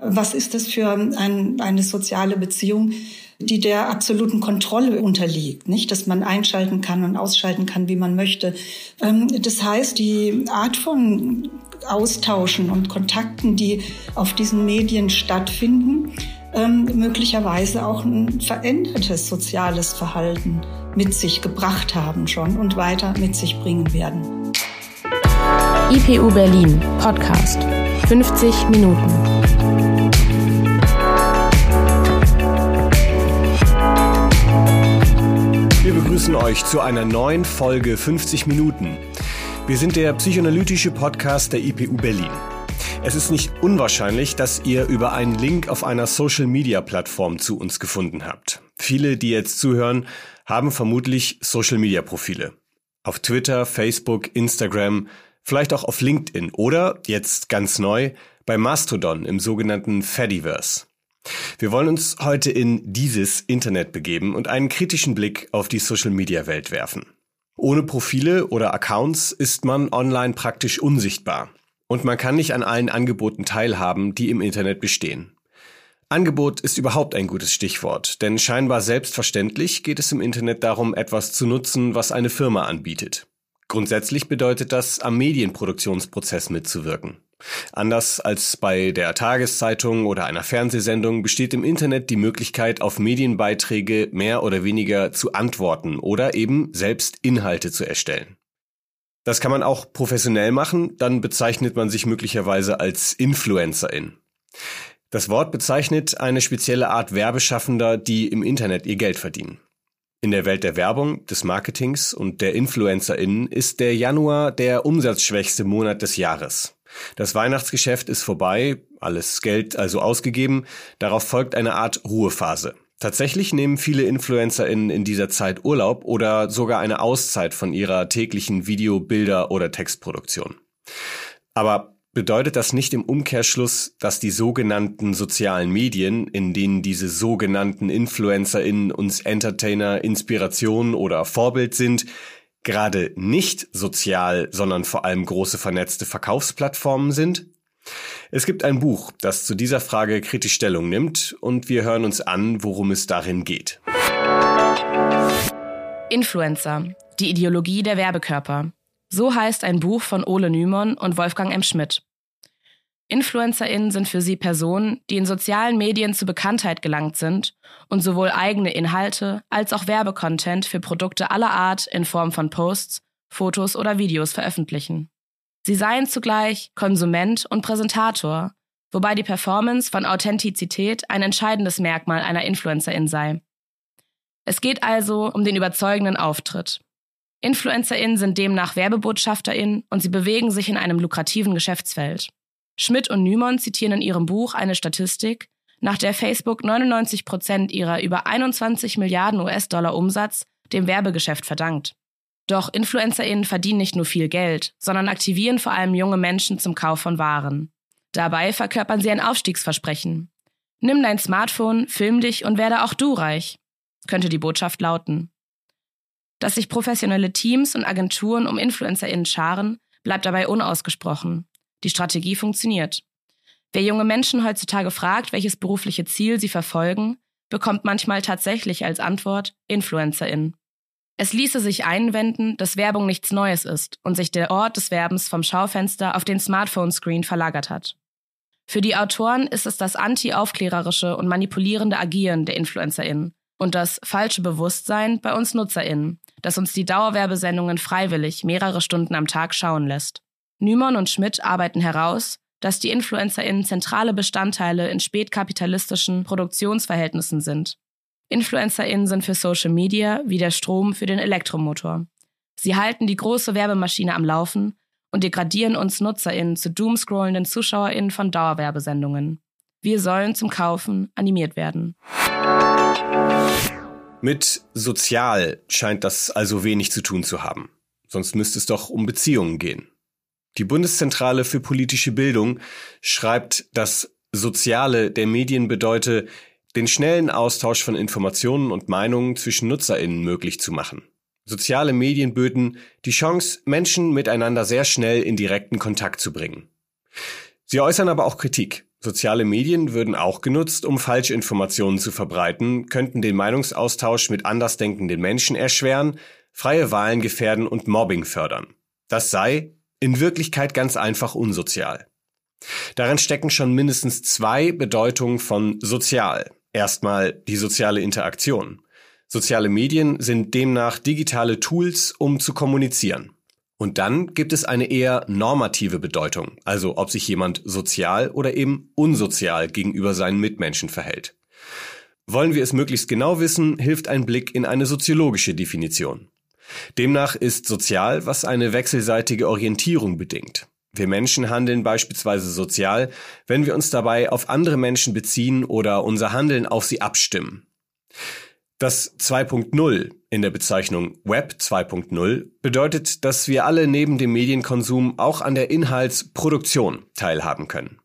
Was ist das für ein, eine soziale Beziehung, die der absoluten Kontrolle unterliegt, nicht? Dass man einschalten kann und ausschalten kann, wie man möchte. Ähm, das heißt, die Art von Austauschen und Kontakten, die auf diesen Medien stattfinden, ähm, möglicherweise auch ein verändertes soziales Verhalten mit sich gebracht haben schon und weiter mit sich bringen werden. IPU Berlin Podcast 50 Minuten. Begrüßen euch zu einer neuen Folge 50 Minuten. Wir sind der psychoanalytische Podcast der IPU Berlin. Es ist nicht unwahrscheinlich, dass ihr über einen Link auf einer Social-Media-Plattform zu uns gefunden habt. Viele, die jetzt zuhören, haben vermutlich Social-Media-Profile. Auf Twitter, Facebook, Instagram, vielleicht auch auf LinkedIn oder, jetzt ganz neu, bei Mastodon im sogenannten Fediverse. Wir wollen uns heute in dieses Internet begeben und einen kritischen Blick auf die Social-Media-Welt werfen. Ohne Profile oder Accounts ist man online praktisch unsichtbar und man kann nicht an allen Angeboten teilhaben, die im Internet bestehen. Angebot ist überhaupt ein gutes Stichwort, denn scheinbar selbstverständlich geht es im Internet darum, etwas zu nutzen, was eine Firma anbietet. Grundsätzlich bedeutet das, am Medienproduktionsprozess mitzuwirken. Anders als bei der Tageszeitung oder einer Fernsehsendung besteht im Internet die Möglichkeit, auf Medienbeiträge mehr oder weniger zu antworten oder eben selbst Inhalte zu erstellen. Das kann man auch professionell machen, dann bezeichnet man sich möglicherweise als Influencerin. Das Wort bezeichnet eine spezielle Art Werbeschaffender, die im Internet ihr Geld verdienen. In der Welt der Werbung, des Marketings und der InfluencerInnen ist der Januar der umsatzschwächste Monat des Jahres. Das Weihnachtsgeschäft ist vorbei, alles Geld also ausgegeben, darauf folgt eine Art Ruhephase. Tatsächlich nehmen viele InfluencerInnen in dieser Zeit Urlaub oder sogar eine Auszeit von ihrer täglichen Video-, Bilder- oder Textproduktion. Aber bedeutet das nicht im Umkehrschluss, dass die sogenannten sozialen Medien, in denen diese sogenannten InfluencerInnen uns Entertainer, Inspiration oder Vorbild sind, gerade nicht sozial, sondern vor allem große vernetzte Verkaufsplattformen sind? Es gibt ein Buch, das zu dieser Frage kritisch Stellung nimmt und wir hören uns an, worum es darin geht. Influencer, die Ideologie der Werbekörper. So heißt ein Buch von Ole Nymon und Wolfgang M. Schmidt. InfluencerInnen sind für sie Personen, die in sozialen Medien zu Bekanntheit gelangt sind und sowohl eigene Inhalte als auch Werbecontent für Produkte aller Art in Form von Posts, Fotos oder Videos veröffentlichen. Sie seien zugleich Konsument und Präsentator, wobei die Performance von Authentizität ein entscheidendes Merkmal einer Influencerin sei. Es geht also um den überzeugenden Auftritt. InfluencerInnen sind demnach WerbebotschafterInnen und sie bewegen sich in einem lukrativen Geschäftsfeld. Schmidt und Nymon zitieren in ihrem Buch eine Statistik, nach der Facebook 99 Prozent ihrer über 21 Milliarden US-Dollar Umsatz dem Werbegeschäft verdankt. Doch InfluencerInnen verdienen nicht nur viel Geld, sondern aktivieren vor allem junge Menschen zum Kauf von Waren. Dabei verkörpern sie ein Aufstiegsversprechen. Nimm dein Smartphone, film dich und werde auch du reich, könnte die Botschaft lauten. Dass sich professionelle Teams und Agenturen um InfluencerInnen scharen, bleibt dabei unausgesprochen. Die Strategie funktioniert. Wer junge Menschen heutzutage fragt, welches berufliche Ziel sie verfolgen, bekommt manchmal tatsächlich als Antwort Influencerin. Es ließe sich einwenden, dass Werbung nichts Neues ist und sich der Ort des Werbens vom Schaufenster auf den Smartphone-Screen verlagert hat. Für die Autoren ist es das anti-aufklärerische und manipulierende Agieren der InfluencerInnen und das falsche Bewusstsein bei uns NutzerInnen, das uns die Dauerwerbesendungen freiwillig mehrere Stunden am Tag schauen lässt. Nymon und Schmidt arbeiten heraus, dass die InfluencerInnen zentrale Bestandteile in spätkapitalistischen Produktionsverhältnissen sind. InfluencerInnen sind für Social Media wie der Strom für den Elektromotor. Sie halten die große Werbemaschine am Laufen und degradieren uns NutzerInnen zu doomscrollenden ZuschauerInnen von Dauerwerbesendungen. Wir sollen zum Kaufen animiert werden. Mit sozial scheint das also wenig zu tun zu haben. Sonst müsste es doch um Beziehungen gehen. Die Bundeszentrale für politische Bildung schreibt, dass Soziale der Medien bedeute, den schnellen Austausch von Informationen und Meinungen zwischen Nutzerinnen möglich zu machen. Soziale Medien böten die Chance, Menschen miteinander sehr schnell in direkten Kontakt zu bringen. Sie äußern aber auch Kritik. Soziale Medien würden auch genutzt, um Falschinformationen zu verbreiten, könnten den Meinungsaustausch mit andersdenkenden Menschen erschweren, freie Wahlen gefährden und Mobbing fördern. Das sei in Wirklichkeit ganz einfach unsozial. Darin stecken schon mindestens zwei Bedeutungen von sozial. Erstmal die soziale Interaktion. Soziale Medien sind demnach digitale Tools, um zu kommunizieren. Und dann gibt es eine eher normative Bedeutung, also ob sich jemand sozial oder eben unsozial gegenüber seinen Mitmenschen verhält. Wollen wir es möglichst genau wissen, hilft ein Blick in eine soziologische Definition. Demnach ist sozial, was eine wechselseitige Orientierung bedingt. Wir Menschen handeln beispielsweise sozial, wenn wir uns dabei auf andere Menschen beziehen oder unser Handeln auf sie abstimmen. Das 2.0 in der Bezeichnung Web 2.0 bedeutet, dass wir alle neben dem Medienkonsum auch an der Inhaltsproduktion teilhaben können.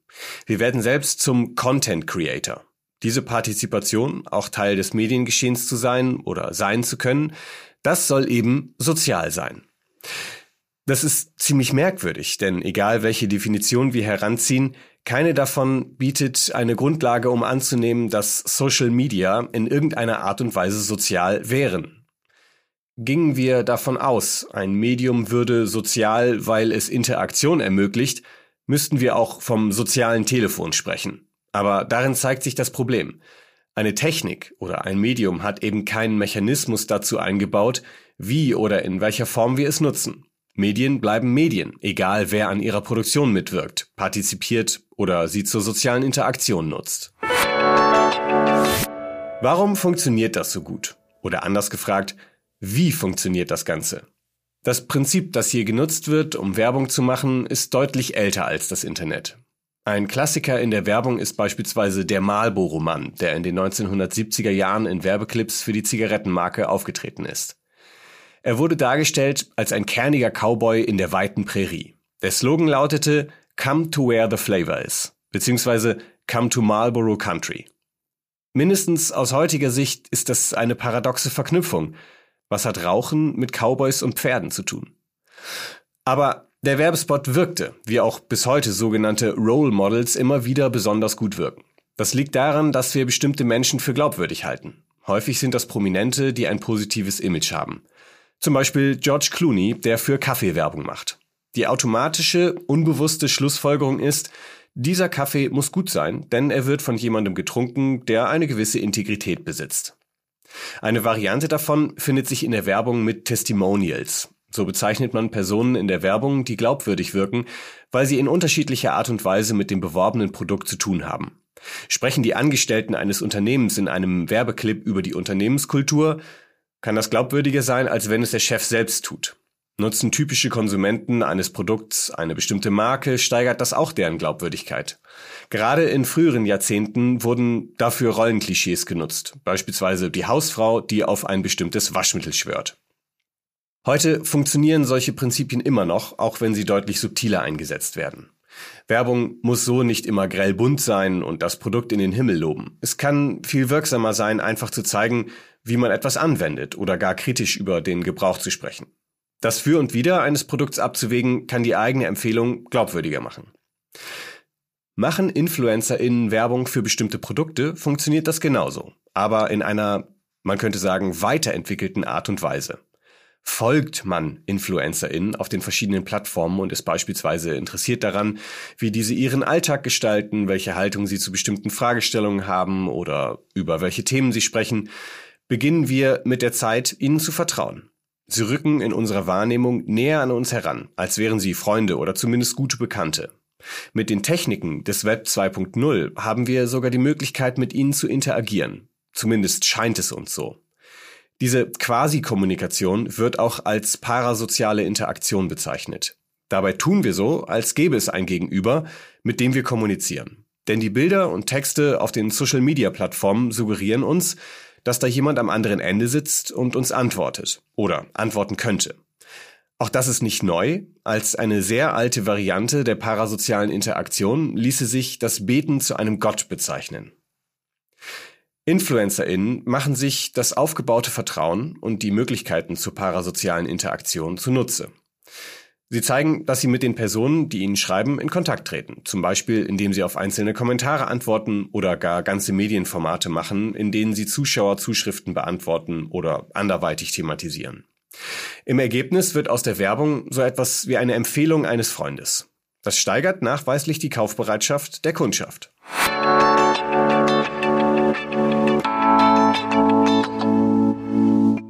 Wir werden selbst zum Content Creator. Diese Partizipation, auch Teil des Mediengeschehens zu sein oder sein zu können, das soll eben sozial sein. Das ist ziemlich merkwürdig, denn egal welche Definition wir heranziehen, keine davon bietet eine Grundlage, um anzunehmen, dass Social Media in irgendeiner Art und Weise sozial wären. Gingen wir davon aus, ein Medium würde sozial, weil es Interaktion ermöglicht, müssten wir auch vom sozialen Telefon sprechen. Aber darin zeigt sich das Problem. Eine Technik oder ein Medium hat eben keinen Mechanismus dazu eingebaut, wie oder in welcher Form wir es nutzen. Medien bleiben Medien, egal wer an ihrer Produktion mitwirkt, partizipiert oder sie zur sozialen Interaktion nutzt. Warum funktioniert das so gut? Oder anders gefragt, wie funktioniert das Ganze? Das Prinzip, das hier genutzt wird, um Werbung zu machen, ist deutlich älter als das Internet. Ein Klassiker in der Werbung ist beispielsweise der Marlboro-Mann, der in den 1970er Jahren in Werbeclips für die Zigarettenmarke aufgetreten ist. Er wurde dargestellt als ein kerniger Cowboy in der weiten Prärie. Der Slogan lautete Come to where the flavor is, beziehungsweise Come to Marlboro Country. Mindestens aus heutiger Sicht ist das eine paradoxe Verknüpfung. Was hat Rauchen mit Cowboys und Pferden zu tun? Aber der Werbespot wirkte, wie auch bis heute sogenannte Role Models immer wieder besonders gut wirken. Das liegt daran, dass wir bestimmte Menschen für glaubwürdig halten. Häufig sind das Prominente, die ein positives Image haben. Zum Beispiel George Clooney, der für Kaffeewerbung macht. Die automatische, unbewusste Schlussfolgerung ist, dieser Kaffee muss gut sein, denn er wird von jemandem getrunken, der eine gewisse Integrität besitzt. Eine Variante davon findet sich in der Werbung mit Testimonials. So bezeichnet man Personen in der Werbung, die glaubwürdig wirken, weil sie in unterschiedlicher Art und Weise mit dem beworbenen Produkt zu tun haben. Sprechen die Angestellten eines Unternehmens in einem Werbeclip über die Unternehmenskultur, kann das glaubwürdiger sein, als wenn es der Chef selbst tut. Nutzen typische Konsumenten eines Produkts eine bestimmte Marke, steigert das auch deren Glaubwürdigkeit. Gerade in früheren Jahrzehnten wurden dafür Rollenklischees genutzt, beispielsweise die Hausfrau, die auf ein bestimmtes Waschmittel schwört. Heute funktionieren solche Prinzipien immer noch, auch wenn sie deutlich subtiler eingesetzt werden. Werbung muss so nicht immer grell bunt sein und das Produkt in den Himmel loben. Es kann viel wirksamer sein, einfach zu zeigen, wie man etwas anwendet oder gar kritisch über den Gebrauch zu sprechen. Das Für und Wider eines Produkts abzuwägen, kann die eigene Empfehlung glaubwürdiger machen. Machen InfluencerInnen Werbung für bestimmte Produkte, funktioniert das genauso, aber in einer, man könnte sagen, weiterentwickelten Art und Weise. Folgt man InfluencerInnen auf den verschiedenen Plattformen und ist beispielsweise interessiert daran, wie diese ihren Alltag gestalten, welche Haltung sie zu bestimmten Fragestellungen haben oder über welche Themen sie sprechen, beginnen wir mit der Zeit, ihnen zu vertrauen. Sie rücken in unserer Wahrnehmung näher an uns heran, als wären sie Freunde oder zumindest gute Bekannte. Mit den Techniken des Web 2.0 haben wir sogar die Möglichkeit, mit ihnen zu interagieren. Zumindest scheint es uns so. Diese Quasi-Kommunikation wird auch als parasoziale Interaktion bezeichnet. Dabei tun wir so, als gäbe es ein Gegenüber, mit dem wir kommunizieren. Denn die Bilder und Texte auf den Social-Media-Plattformen suggerieren uns, dass da jemand am anderen Ende sitzt und uns antwortet oder antworten könnte. Auch das ist nicht neu. Als eine sehr alte Variante der parasozialen Interaktion ließe sich das Beten zu einem Gott bezeichnen. InfluencerInnen machen sich das aufgebaute Vertrauen und die Möglichkeiten zur parasozialen Interaktion zunutze. Sie zeigen, dass Sie mit den Personen, die Ihnen schreiben, in Kontakt treten. Zum Beispiel, indem Sie auf einzelne Kommentare antworten oder gar ganze Medienformate machen, in denen Sie Zuschauerzuschriften beantworten oder anderweitig thematisieren. Im Ergebnis wird aus der Werbung so etwas wie eine Empfehlung eines Freundes. Das steigert nachweislich die Kaufbereitschaft der Kundschaft.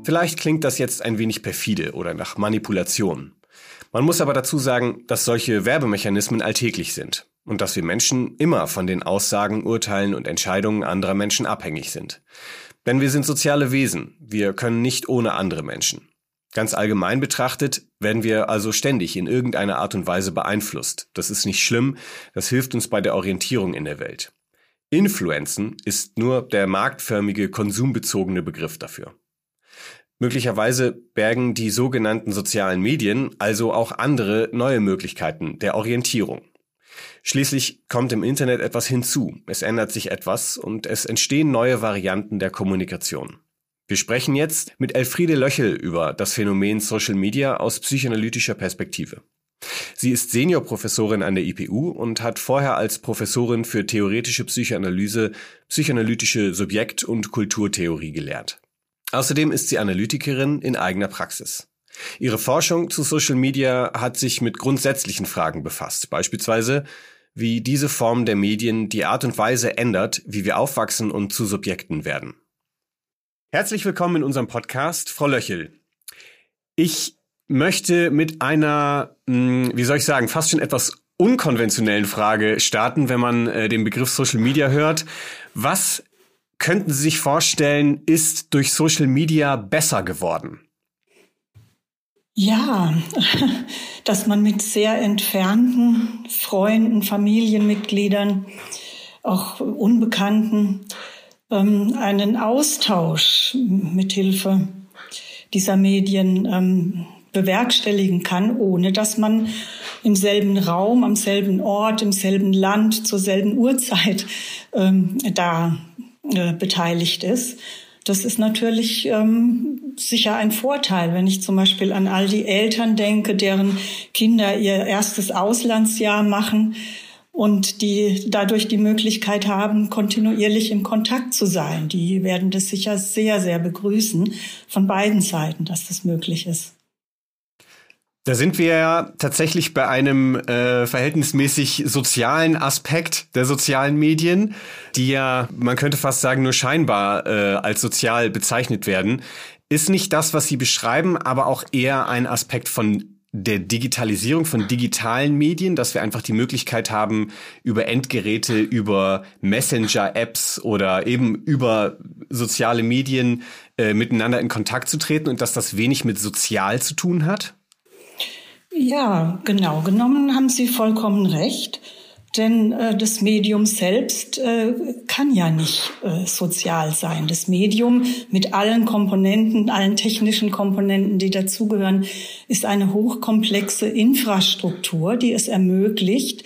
Vielleicht klingt das jetzt ein wenig perfide oder nach Manipulation. Man muss aber dazu sagen, dass solche Werbemechanismen alltäglich sind und dass wir Menschen immer von den Aussagen, Urteilen und Entscheidungen anderer Menschen abhängig sind. Denn wir sind soziale Wesen, wir können nicht ohne andere Menschen. Ganz allgemein betrachtet werden wir also ständig in irgendeiner Art und Weise beeinflusst. Das ist nicht schlimm, das hilft uns bei der Orientierung in der Welt. Influenzen ist nur der marktförmige, konsumbezogene Begriff dafür. Möglicherweise bergen die sogenannten sozialen Medien also auch andere neue Möglichkeiten der Orientierung. Schließlich kommt im Internet etwas hinzu, es ändert sich etwas und es entstehen neue Varianten der Kommunikation. Wir sprechen jetzt mit Elfriede Löchel über das Phänomen Social Media aus psychoanalytischer Perspektive. Sie ist Seniorprofessorin an der IPU und hat vorher als Professorin für theoretische Psychoanalyse psychoanalytische Subjekt- und Kulturtheorie gelehrt. Außerdem ist sie Analytikerin in eigener Praxis. Ihre Forschung zu Social Media hat sich mit grundsätzlichen Fragen befasst, beispielsweise wie diese Form der Medien die Art und Weise ändert, wie wir aufwachsen und zu Subjekten werden. Herzlich willkommen in unserem Podcast, Frau Löchel. Ich möchte mit einer, hm, wie soll ich sagen, fast schon etwas unkonventionellen Frage starten, wenn man äh, den Begriff Social Media hört. Was könnten Sie sich vorstellen, ist durch Social Media besser geworden? Ja, dass man mit sehr entfernten Freunden, Familienmitgliedern, auch Unbekannten ähm, einen Austausch mit Hilfe dieser Medien ähm, bewerkstelligen kann, ohne dass man im selben Raum, am selben Ort, im selben Land, zur selben Uhrzeit ähm, da äh, beteiligt ist. Das ist natürlich ähm, sicher ein Vorteil, wenn ich zum Beispiel an all die Eltern denke, deren Kinder ihr erstes Auslandsjahr machen und die dadurch die Möglichkeit haben, kontinuierlich im Kontakt zu sein. Die werden das sicher sehr, sehr begrüßen von beiden Seiten, dass das möglich ist. Da sind wir ja tatsächlich bei einem äh, verhältnismäßig sozialen Aspekt der sozialen Medien, die ja, man könnte fast sagen, nur scheinbar äh, als sozial bezeichnet werden. Ist nicht das, was Sie beschreiben, aber auch eher ein Aspekt von der Digitalisierung von digitalen Medien, dass wir einfach die Möglichkeit haben, über Endgeräte, über Messenger-Apps oder eben über soziale Medien äh, miteinander in Kontakt zu treten und dass das wenig mit sozial zu tun hat? Ja, genau genommen haben Sie vollkommen recht. Denn äh, das Medium selbst äh, kann ja nicht äh, sozial sein. Das Medium mit allen Komponenten, allen technischen Komponenten, die dazugehören, ist eine hochkomplexe Infrastruktur, die es ermöglicht,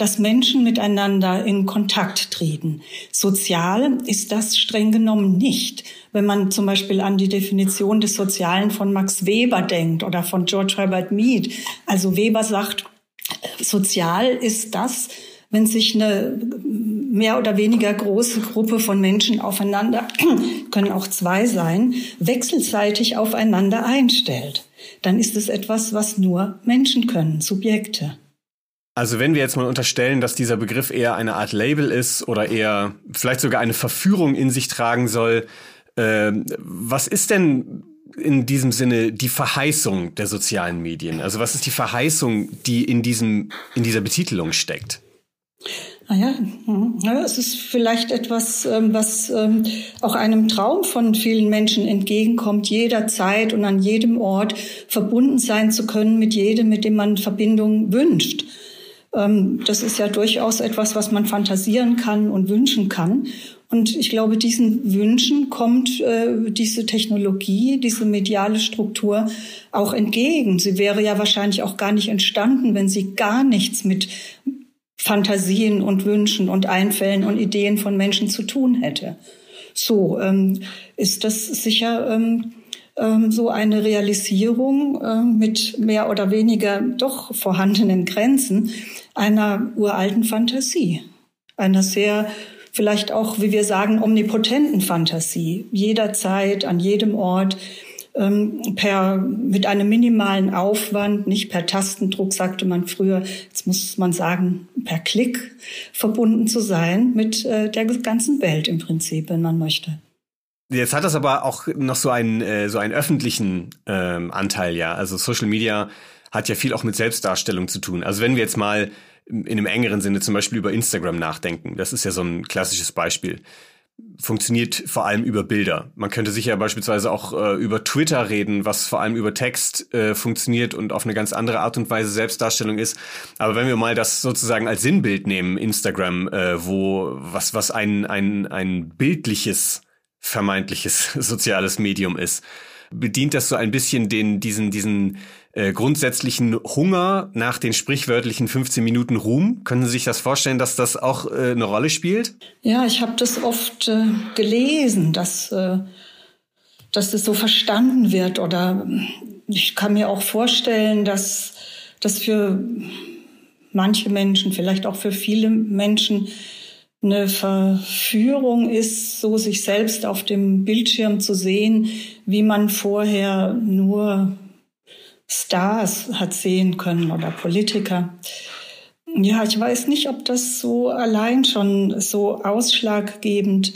dass Menschen miteinander in Kontakt treten. Sozial ist das streng genommen nicht. Wenn man zum Beispiel an die Definition des Sozialen von Max Weber denkt oder von George Herbert Mead. Also Weber sagt, sozial ist das, wenn sich eine mehr oder weniger große Gruppe von Menschen aufeinander, können auch zwei sein, wechselseitig aufeinander einstellt. Dann ist es etwas, was nur Menschen können, Subjekte. Also wenn wir jetzt mal unterstellen, dass dieser Begriff eher eine Art Label ist oder eher vielleicht sogar eine Verführung in sich tragen soll, äh, was ist denn in diesem Sinne die Verheißung der sozialen Medien? Also was ist die Verheißung, die in diesem in dieser Betitelung steckt? Naja, ah ja, es ist vielleicht etwas, ähm, was ähm, auch einem Traum von vielen Menschen entgegenkommt, jederzeit und an jedem Ort verbunden sein zu können mit jedem, mit dem man Verbindung wünscht. Ähm, das ist ja durchaus etwas, was man fantasieren kann und wünschen kann. Und ich glaube, diesen Wünschen kommt äh, diese Technologie, diese mediale Struktur auch entgegen. Sie wäre ja wahrscheinlich auch gar nicht entstanden, wenn sie gar nichts mit Fantasien und Wünschen und Einfällen und Ideen von Menschen zu tun hätte. So ähm, ist das sicher ähm, ähm, so eine Realisierung äh, mit mehr oder weniger doch vorhandenen Grenzen einer uralten Fantasie, einer sehr vielleicht auch, wie wir sagen, omnipotenten Fantasie, jederzeit, an jedem Ort, ähm, per, mit einem minimalen Aufwand, nicht per Tastendruck, sagte man früher, jetzt muss man sagen, per Klick verbunden zu sein mit äh, der ganzen Welt im Prinzip, wenn man möchte. Jetzt hat das aber auch noch so einen, äh, so einen öffentlichen ähm, Anteil, ja. Also Social Media hat ja viel auch mit Selbstdarstellung zu tun. Also wenn wir jetzt mal in einem engeren Sinne zum Beispiel über Instagram nachdenken, das ist ja so ein klassisches Beispiel funktioniert vor allem über Bilder. Man könnte sicher beispielsweise auch äh, über Twitter reden, was vor allem über Text äh, funktioniert und auf eine ganz andere Art und Weise Selbstdarstellung ist. Aber wenn wir mal das sozusagen als Sinnbild nehmen, Instagram, äh, wo was was ein ein ein bildliches vermeintliches soziales Medium ist, bedient das so ein bisschen den diesen diesen äh, grundsätzlichen Hunger nach den sprichwörtlichen 15 Minuten Ruhm. Können Sie sich das vorstellen, dass das auch äh, eine Rolle spielt? Ja, ich habe das oft äh, gelesen, dass, äh, dass das so verstanden wird. Oder ich kann mir auch vorstellen, dass das für manche Menschen, vielleicht auch für viele Menschen, eine Verführung ist, so sich selbst auf dem Bildschirm zu sehen, wie man vorher nur Stars hat sehen können oder Politiker. Ja, ich weiß nicht, ob das so allein schon so ausschlaggebend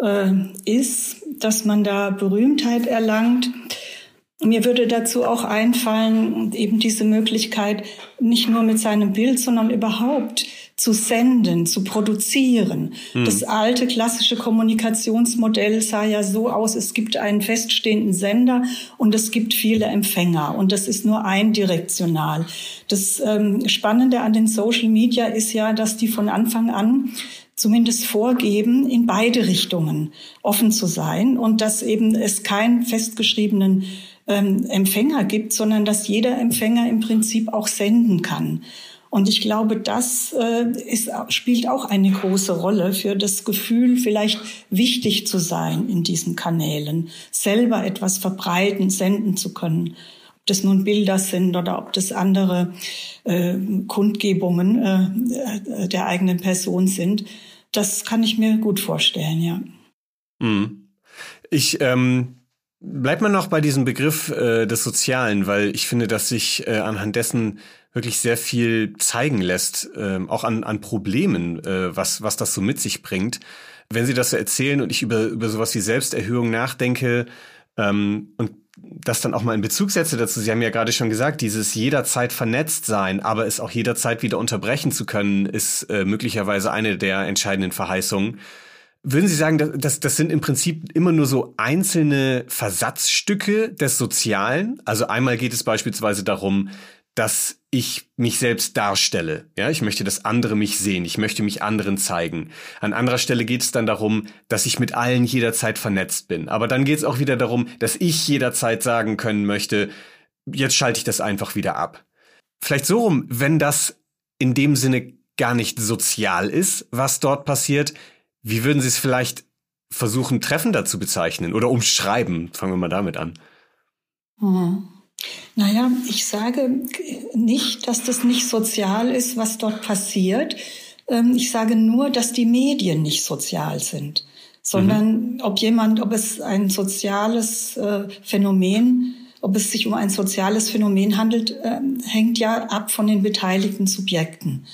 äh, ist, dass man da Berühmtheit erlangt. Mir würde dazu auch einfallen, eben diese Möglichkeit, nicht nur mit seinem Bild, sondern überhaupt zu senden, zu produzieren. Hm. Das alte klassische Kommunikationsmodell sah ja so aus, es gibt einen feststehenden Sender und es gibt viele Empfänger und das ist nur eindirektional. Das ähm, Spannende an den Social Media ist ja, dass die von Anfang an zumindest vorgeben, in beide Richtungen offen zu sein und dass eben es keinen festgeschriebenen ähm, Empfänger gibt, sondern dass jeder Empfänger im Prinzip auch senden kann. Und ich glaube, das äh, ist, spielt auch eine große Rolle für das Gefühl, vielleicht wichtig zu sein in diesen Kanälen, selber etwas verbreiten, senden zu können. Ob das nun Bilder sind oder ob das andere äh, Kundgebungen äh, der eigenen Person sind. Das kann ich mir gut vorstellen, ja. Hm. Ich ähm, bleib mal noch bei diesem Begriff äh, des Sozialen, weil ich finde, dass sich äh, anhand dessen wirklich sehr viel zeigen lässt, äh, auch an, an Problemen, äh, was, was das so mit sich bringt. Wenn Sie das so erzählen und ich über, über sowas wie Selbsterhöhung nachdenke ähm, und das dann auch mal in Bezug setze dazu, Sie haben ja gerade schon gesagt, dieses jederzeit vernetzt sein, aber es auch jederzeit wieder unterbrechen zu können, ist äh, möglicherweise eine der entscheidenden Verheißungen. Würden Sie sagen, dass, das sind im Prinzip immer nur so einzelne Versatzstücke des Sozialen? Also einmal geht es beispielsweise darum, dass ich mich selbst darstelle. Ja, ich möchte, dass andere mich sehen. Ich möchte mich anderen zeigen. An anderer Stelle geht es dann darum, dass ich mit allen jederzeit vernetzt bin. Aber dann geht es auch wieder darum, dass ich jederzeit sagen können möchte, jetzt schalte ich das einfach wieder ab. Vielleicht so rum, wenn das in dem Sinne gar nicht sozial ist, was dort passiert, wie würden Sie es vielleicht versuchen, treffender zu bezeichnen oder umschreiben? Fangen wir mal damit an. Mhm. Naja, ich sage nicht, dass das nicht sozial ist, was dort passiert. Ähm, ich sage nur, dass die Medien nicht sozial sind, sondern mhm. ob jemand, ob es ein soziales äh, Phänomen, ob es sich um ein soziales Phänomen handelt, ähm, hängt ja ab von den beteiligten Subjekten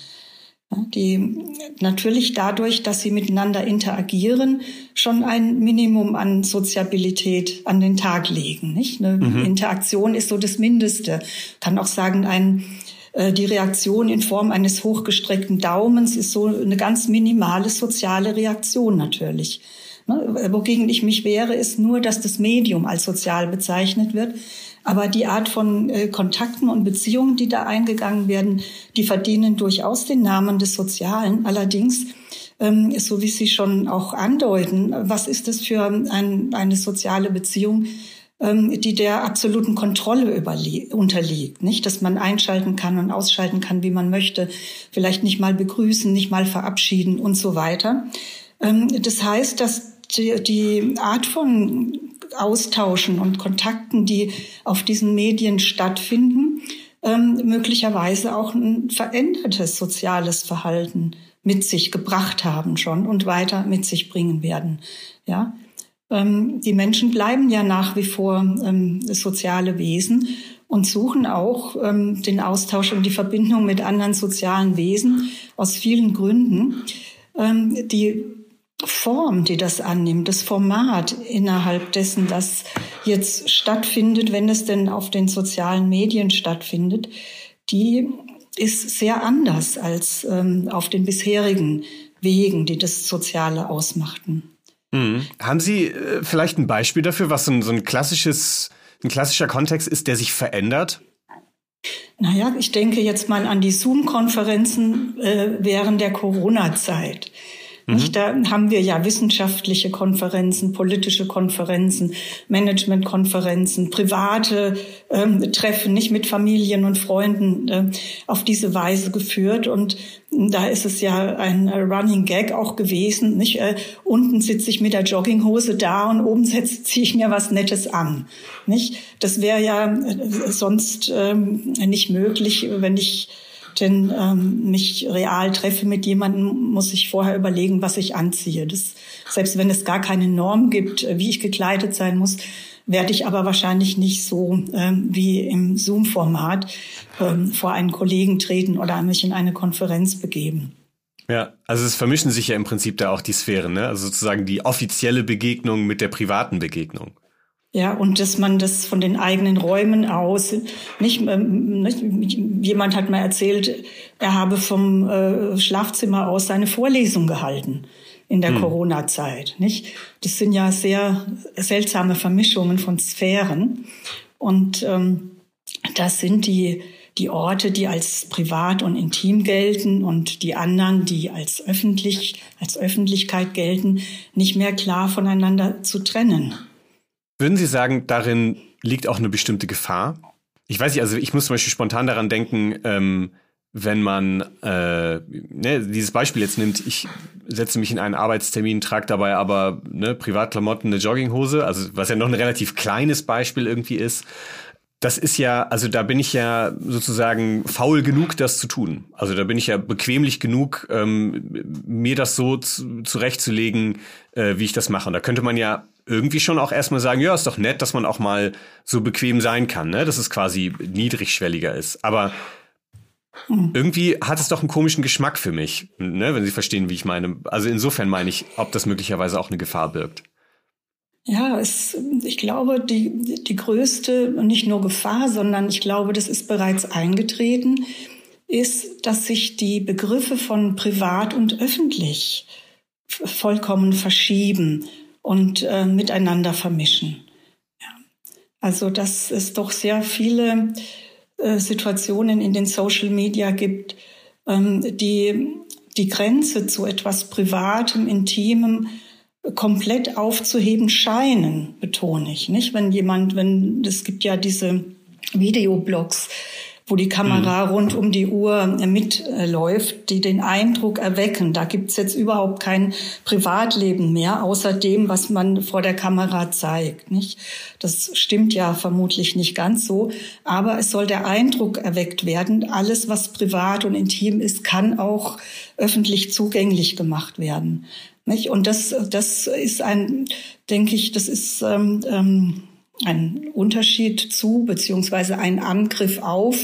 die natürlich dadurch, dass sie miteinander interagieren, schon ein Minimum an Soziabilität an den Tag legen. Nicht? Eine mhm. Interaktion ist so das Mindeste. Kann auch sagen, ein, äh, die Reaktion in Form eines hochgestreckten Daumens ist so eine ganz minimale soziale Reaktion natürlich. Ne? Wogegen ich mich wehre, ist nur, dass das Medium als sozial bezeichnet wird. Aber die Art von äh, Kontakten und Beziehungen, die da eingegangen werden, die verdienen durchaus den Namen des Sozialen. Allerdings, ähm, so wie Sie schon auch andeuten, was ist das für ein, eine soziale Beziehung, ähm, die der absoluten Kontrolle unterliegt, nicht, dass man einschalten kann und ausschalten kann, wie man möchte, vielleicht nicht mal begrüßen, nicht mal verabschieden und so weiter. Ähm, das heißt, dass die, die Art von Austauschen und Kontakten, die auf diesen Medien stattfinden, ähm, möglicherweise auch ein verändertes soziales Verhalten mit sich gebracht haben schon und weiter mit sich bringen werden. Ja, ähm, die Menschen bleiben ja nach wie vor ähm, soziale Wesen und suchen auch ähm, den Austausch und die Verbindung mit anderen sozialen Wesen aus vielen Gründen. Ähm, die Form, die das annimmt, das Format innerhalb dessen, das jetzt stattfindet, wenn es denn auf den sozialen Medien stattfindet, die ist sehr anders als ähm, auf den bisherigen Wegen, die das Soziale ausmachten. Mhm. Haben Sie äh, vielleicht ein Beispiel dafür, was so ein, so ein klassisches, ein klassischer Kontext ist, der sich verändert? Naja, ich denke jetzt mal an die Zoom-Konferenzen äh, während der Corona-Zeit. Mhm. Da haben wir ja wissenschaftliche Konferenzen, politische Konferenzen, Managementkonferenzen, private ähm, Treffen, nicht mit Familien und Freunden äh, auf diese Weise geführt. Und da ist es ja ein Running Gag auch gewesen. Nicht? Äh, unten sitze ich mit der Jogginghose da und oben ziehe ich mir was Nettes an. Nicht? Das wäre ja äh, sonst ähm, nicht möglich, wenn ich denn ähm, mich real treffe mit jemandem, muss ich vorher überlegen, was ich anziehe. Das, selbst wenn es gar keine Norm gibt, äh, wie ich gekleidet sein muss, werde ich aber wahrscheinlich nicht so ähm, wie im Zoom-Format ähm, vor einen Kollegen treten oder mich in eine Konferenz begeben. Ja, also es vermischen sich ja im Prinzip da auch die Sphären, ne? Also sozusagen die offizielle Begegnung mit der privaten Begegnung. Ja, und dass man das von den eigenen Räumen aus, nicht, ähm, nicht jemand hat mal erzählt, er habe vom äh, Schlafzimmer aus seine Vorlesung gehalten in der hm. Corona-Zeit, nicht? Das sind ja sehr seltsame Vermischungen von Sphären. Und ähm, das sind die, die Orte, die als privat und intim gelten und die anderen, die als öffentlich, als Öffentlichkeit gelten, nicht mehr klar voneinander zu trennen. Würden Sie sagen, darin liegt auch eine bestimmte Gefahr? Ich weiß nicht, also ich muss zum Beispiel spontan daran denken, ähm, wenn man äh, ne, dieses Beispiel jetzt nimmt, ich setze mich in einen Arbeitstermin, trage dabei aber ne, Privatklamotten, eine Jogginghose, also was ja noch ein relativ kleines Beispiel irgendwie ist. Das ist ja, also da bin ich ja sozusagen faul genug, das zu tun. Also da bin ich ja bequemlich genug, ähm, mir das so zu, zurechtzulegen, äh, wie ich das mache. Und da könnte man ja irgendwie schon auch erstmal sagen, ja, ist doch nett, dass man auch mal so bequem sein kann, ne? dass es quasi niedrigschwelliger ist. Aber irgendwie hat es doch einen komischen Geschmack für mich, ne? wenn Sie verstehen, wie ich meine. Also insofern meine ich, ob das möglicherweise auch eine Gefahr birgt. Ja, es, ich glaube, die, die größte, nicht nur Gefahr, sondern ich glaube, das ist bereits eingetreten, ist, dass sich die Begriffe von privat und öffentlich vollkommen verschieben und äh, miteinander vermischen. Ja. Also dass es doch sehr viele äh, Situationen in den Social Media gibt, ähm, die die Grenze zu etwas Privatem, Intimem komplett aufzuheben scheinen, betone ich. Nicht, wenn jemand, wenn es gibt ja diese Videoblogs, wo die Kamera mhm. rund um die Uhr mitläuft, die den Eindruck erwecken, da gibt's jetzt überhaupt kein Privatleben mehr, außer dem, was man vor der Kamera zeigt. Nicht? Das stimmt ja vermutlich nicht ganz so, aber es soll der Eindruck erweckt werden, alles, was privat und intim ist, kann auch öffentlich zugänglich gemacht werden. Nicht? Und das, das ist ein, denke ich, das ist ähm, ähm, ein Unterschied zu beziehungsweise ein Angriff auf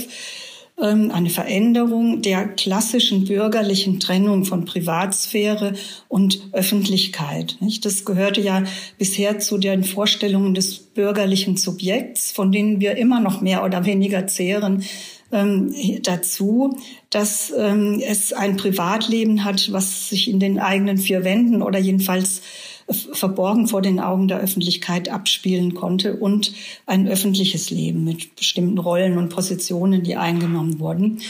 ähm, eine Veränderung der klassischen bürgerlichen Trennung von Privatsphäre und Öffentlichkeit. Das gehörte ja bisher zu den Vorstellungen des bürgerlichen Subjekts, von denen wir immer noch mehr oder weniger zehren, ähm, dazu, dass ähm, es ein Privatleben hat, was sich in den eigenen vier Wänden oder jedenfalls verborgen vor den Augen der Öffentlichkeit abspielen konnte und ein öffentliches Leben mit bestimmten Rollen und Positionen, die eingenommen wurden.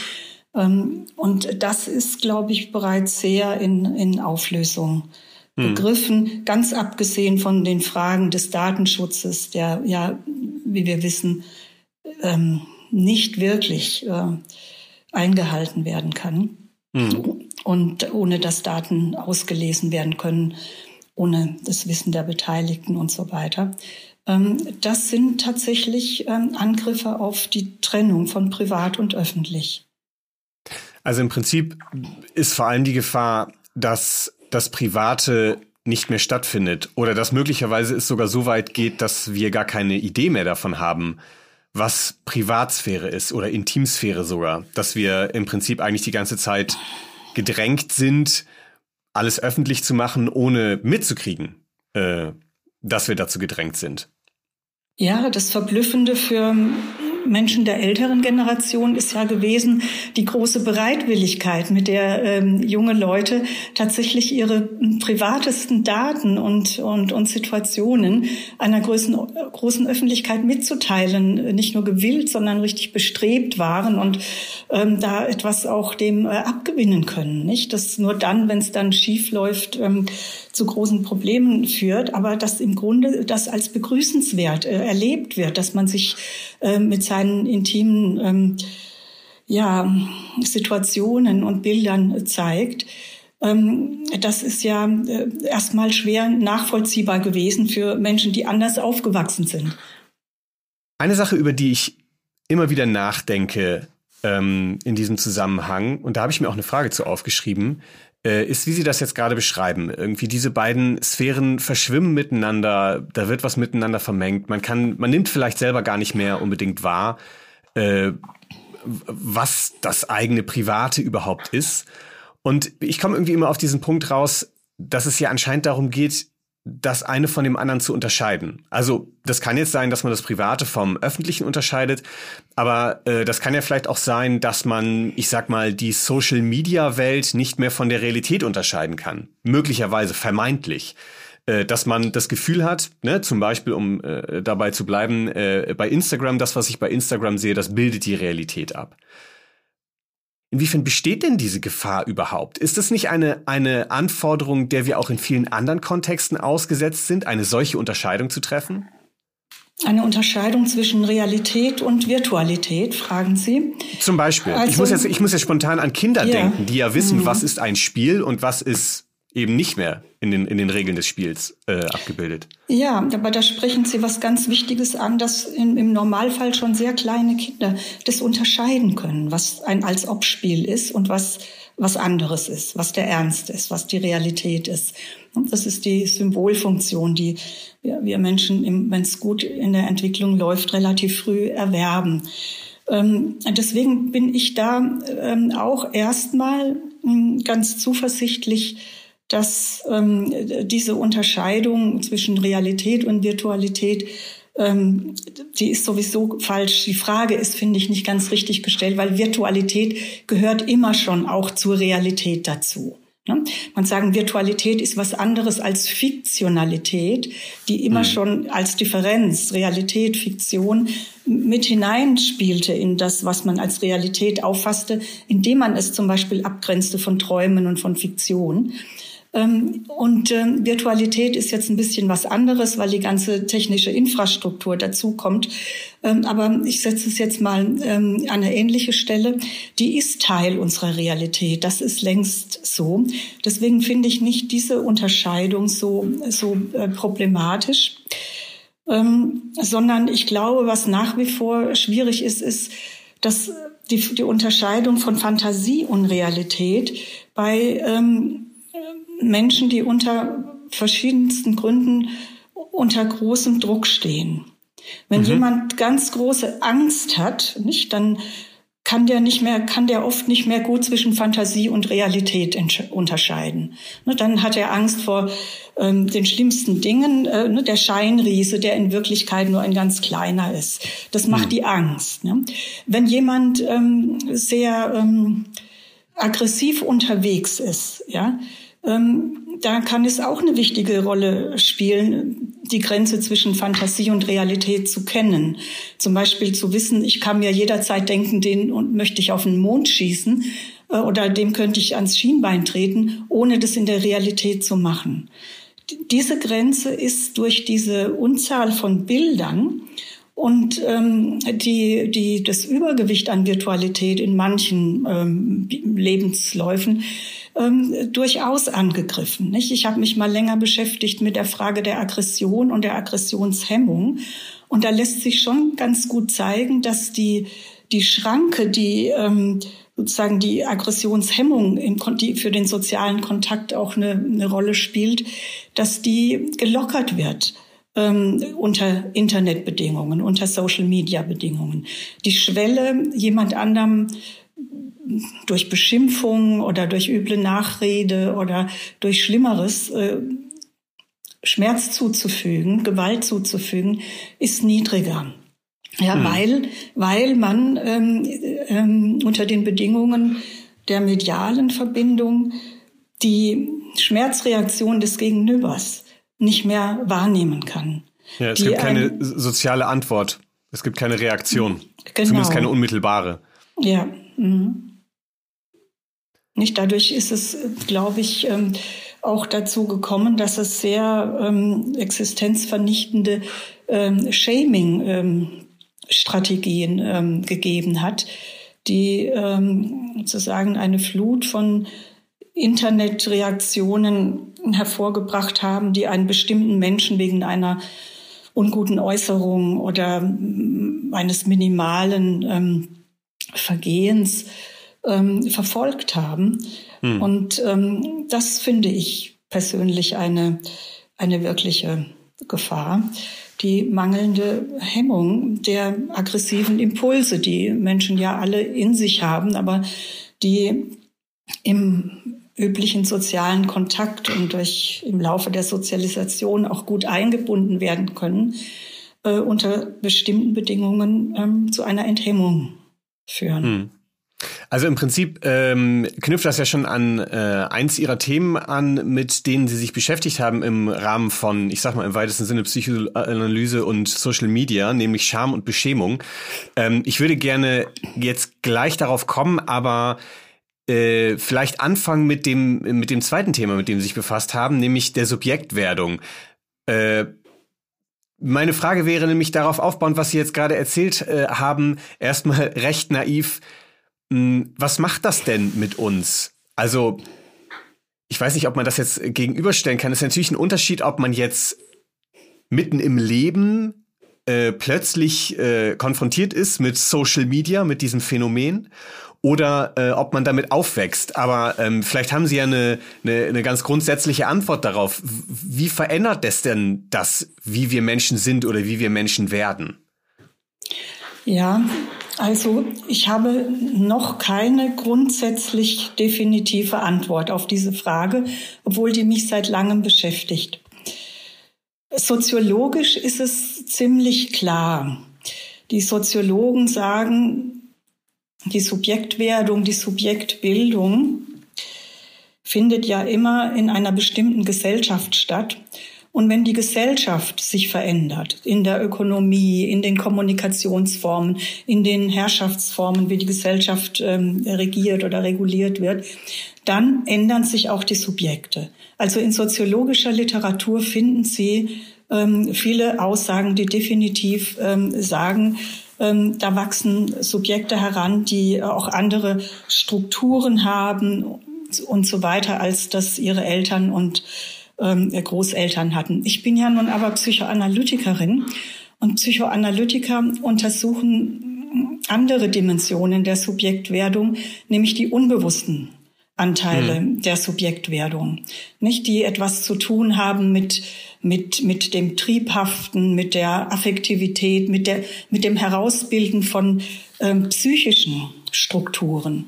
Ähm, und das ist, glaube ich, bereits sehr in, in Auflösung hm. begriffen, ganz abgesehen von den Fragen des Datenschutzes, der ja, wie wir wissen, ähm, nicht wirklich äh, eingehalten werden kann. Mhm. Und ohne dass Daten ausgelesen werden können, ohne das Wissen der Beteiligten und so weiter. Ähm, das sind tatsächlich ähm, Angriffe auf die Trennung von privat und öffentlich. Also im Prinzip ist vor allem die Gefahr, dass das Private nicht mehr stattfindet oder dass möglicherweise es sogar so weit geht, dass wir gar keine Idee mehr davon haben, was Privatsphäre ist oder Intimsphäre sogar, dass wir im Prinzip eigentlich die ganze Zeit gedrängt sind, alles öffentlich zu machen, ohne mitzukriegen, äh, dass wir dazu gedrängt sind. Ja, das Verblüffende für Menschen der älteren Generation ist ja gewesen die große Bereitwilligkeit, mit der ähm, junge Leute tatsächlich ihre privatesten Daten und, und, und Situationen einer großen, großen Öffentlichkeit mitzuteilen, nicht nur gewillt, sondern richtig bestrebt waren und ähm, da etwas auch dem äh, abgewinnen können. Nicht, dass nur dann, wenn es dann schief läuft, ähm, zu großen Problemen führt, aber dass im Grunde das als begrüßenswert äh, erlebt wird, dass man sich äh, mit seinen intimen ähm, ja, Situationen und Bildern zeigt. Ähm, das ist ja äh, erstmal schwer nachvollziehbar gewesen für Menschen, die anders aufgewachsen sind. Eine Sache, über die ich immer wieder nachdenke ähm, in diesem Zusammenhang, und da habe ich mir auch eine Frage zu aufgeschrieben, äh, ist, wie Sie das jetzt gerade beschreiben. Irgendwie diese beiden Sphären verschwimmen miteinander, da wird was miteinander vermengt. Man kann, man nimmt vielleicht selber gar nicht mehr unbedingt wahr, äh, was das eigene Private überhaupt ist. Und ich komme irgendwie immer auf diesen Punkt raus, dass es ja anscheinend darum geht, das eine von dem anderen zu unterscheiden. Also das kann jetzt sein, dass man das Private vom Öffentlichen unterscheidet, aber äh, das kann ja vielleicht auch sein, dass man, ich sag mal, die Social-Media-Welt nicht mehr von der Realität unterscheiden kann. Möglicherweise, vermeintlich. Äh, dass man das Gefühl hat, ne, zum Beispiel, um äh, dabei zu bleiben, äh, bei Instagram, das, was ich bei Instagram sehe, das bildet die Realität ab. Inwiefern besteht denn diese Gefahr überhaupt? Ist es nicht eine, eine Anforderung, der wir auch in vielen anderen Kontexten ausgesetzt sind, eine solche Unterscheidung zu treffen? Eine Unterscheidung zwischen Realität und Virtualität, fragen Sie? Zum Beispiel. Also, ich, muss jetzt, ich muss jetzt spontan an Kinder ja. denken, die ja wissen, mhm. was ist ein Spiel und was ist eben nicht mehr in den, in den Regeln des Spiels äh, abgebildet. Ja, aber da sprechen Sie was ganz Wichtiges an, dass in, im Normalfall schon sehr kleine Kinder das unterscheiden können, was ein Als-Ob-Spiel ist und was was anderes ist, was der Ernst ist, was die Realität ist. Und das ist die Symbolfunktion, die wir, wir Menschen, wenn es gut in der Entwicklung läuft, relativ früh erwerben. Ähm, deswegen bin ich da ähm, auch erstmal hm, ganz zuversichtlich, dass ähm, diese Unterscheidung zwischen Realität und Virtualität ähm, die ist sowieso falsch. Die Frage ist, finde ich, nicht ganz richtig gestellt, weil Virtualität gehört immer schon auch zur Realität dazu. Ne? Man sagen, Virtualität ist was anderes als Fiktionalität, die immer mhm. schon als Differenz, Realität, Fiktion mit hineinspielte in das, was man als Realität auffasste, indem man es zum Beispiel abgrenzte von Träumen und von Fiktion. Ähm, und ähm, Virtualität ist jetzt ein bisschen was anderes, weil die ganze technische Infrastruktur dazu kommt. Ähm, aber ich setze es jetzt mal an eine ähnliche Stelle. Die ist Teil unserer Realität. Das ist längst so. Deswegen finde ich nicht diese Unterscheidung so, so äh, problematisch. sondern ich glaube, was nach wie vor schwierig ist, ist, dass die, die Unterscheidung von Fantasie und Realität bei ähm, Menschen, die unter verschiedensten Gründen unter großem Druck stehen. Wenn mhm. jemand ganz große Angst hat, nicht, dann kann der nicht mehr, kann der oft nicht mehr gut zwischen Fantasie und Realität unterscheiden. Ne, dann hat er Angst vor ähm, den schlimmsten Dingen, äh, ne, der Scheinriese, der in Wirklichkeit nur ein ganz kleiner ist. Das macht mhm. die Angst. Ne? Wenn jemand ähm, sehr ähm, aggressiv unterwegs ist, ja, ähm, da kann es auch eine wichtige Rolle spielen, die Grenze zwischen Fantasie und Realität zu kennen. Zum Beispiel zu wissen, ich kann mir jederzeit denken, den und möchte ich auf den Mond schießen äh, oder dem könnte ich ans Schienbein treten, ohne das in der Realität zu machen. Diese Grenze ist durch diese Unzahl von Bildern und ähm, die, die, das Übergewicht an Virtualität in manchen ähm, Lebensläufen ähm, durchaus angegriffen. Nicht? Ich habe mich mal länger beschäftigt mit der Frage der Aggression und der Aggressionshemmung. Und da lässt sich schon ganz gut zeigen, dass die, die Schranke, die ähm, sozusagen die Aggressionshemmung, im, die für den sozialen Kontakt auch eine, eine Rolle spielt, dass die gelockert wird ähm, unter Internetbedingungen, unter Social-Media-Bedingungen. Die Schwelle, jemand anderem durch Beschimpfung oder durch üble Nachrede oder durch Schlimmeres äh, Schmerz zuzufügen, Gewalt zuzufügen, ist niedriger. Ja, hm. weil, weil man ähm, ähm, unter den Bedingungen der medialen Verbindung die Schmerzreaktion des Gegenübers nicht mehr wahrnehmen kann. Ja, es gibt keine ein, soziale Antwort. Es gibt keine Reaktion. Genau. Zumindest keine unmittelbare. Ja. Mhm. Nicht dadurch ist es, glaube ich, ähm, auch dazu gekommen, dass es sehr ähm, existenzvernichtende ähm, Shaming-Strategien ähm, ähm, gegeben hat, die ähm, sozusagen eine Flut von Internetreaktionen hervorgebracht haben, die einen bestimmten Menschen wegen einer unguten Äußerung oder eines minimalen Vergehens ähm, verfolgt haben. Hm. Und ähm, das finde ich persönlich eine, eine wirkliche Gefahr. Die mangelnde Hemmung der aggressiven Impulse, die Menschen ja alle in sich haben, aber die im üblichen sozialen Kontakt und durch im Laufe der Sozialisation auch gut eingebunden werden können, äh, unter bestimmten Bedingungen ähm, zu einer Enthemmung führen. Hm. Also im Prinzip ähm, knüpft das ja schon an äh, eins ihrer Themen an, mit denen sie sich beschäftigt haben im Rahmen von, ich sag mal im weitesten Sinne Psychoanalyse und Social Media, nämlich Scham und Beschämung. Ähm, ich würde gerne jetzt gleich darauf kommen, aber äh, vielleicht anfangen mit dem mit dem zweiten Thema, mit dem sie sich befasst haben, nämlich der Subjektwerdung. Äh, meine Frage wäre nämlich darauf aufbauend, was Sie jetzt gerade erzählt äh, haben, erstmal recht naiv was macht das denn mit uns? Also, ich weiß nicht, ob man das jetzt gegenüberstellen kann. Es ist natürlich ein Unterschied, ob man jetzt mitten im Leben äh, plötzlich äh, konfrontiert ist mit Social Media, mit diesem Phänomen, oder äh, ob man damit aufwächst. Aber ähm, vielleicht haben Sie ja eine, eine, eine ganz grundsätzliche Antwort darauf. Wie verändert das denn das, wie wir Menschen sind oder wie wir Menschen werden? Ja, also ich habe noch keine grundsätzlich definitive Antwort auf diese Frage, obwohl die mich seit langem beschäftigt. Soziologisch ist es ziemlich klar. Die Soziologen sagen, die Subjektwerdung, die Subjektbildung findet ja immer in einer bestimmten Gesellschaft statt. Und wenn die Gesellschaft sich verändert, in der Ökonomie, in den Kommunikationsformen, in den Herrschaftsformen, wie die Gesellschaft ähm, regiert oder reguliert wird, dann ändern sich auch die Subjekte. Also in soziologischer Literatur finden Sie ähm, viele Aussagen, die definitiv ähm, sagen, ähm, da wachsen Subjekte heran, die auch andere Strukturen haben und so weiter, als das ihre Eltern und ähm, Großeltern hatten. Ich bin ja nun aber Psychoanalytikerin und Psychoanalytiker untersuchen andere Dimensionen der Subjektwerdung, nämlich die unbewussten Anteile hm. der Subjektwerdung, nicht die etwas zu tun haben mit mit mit dem Triebhaften, mit der Affektivität, mit der mit dem Herausbilden von ähm, psychischen Strukturen,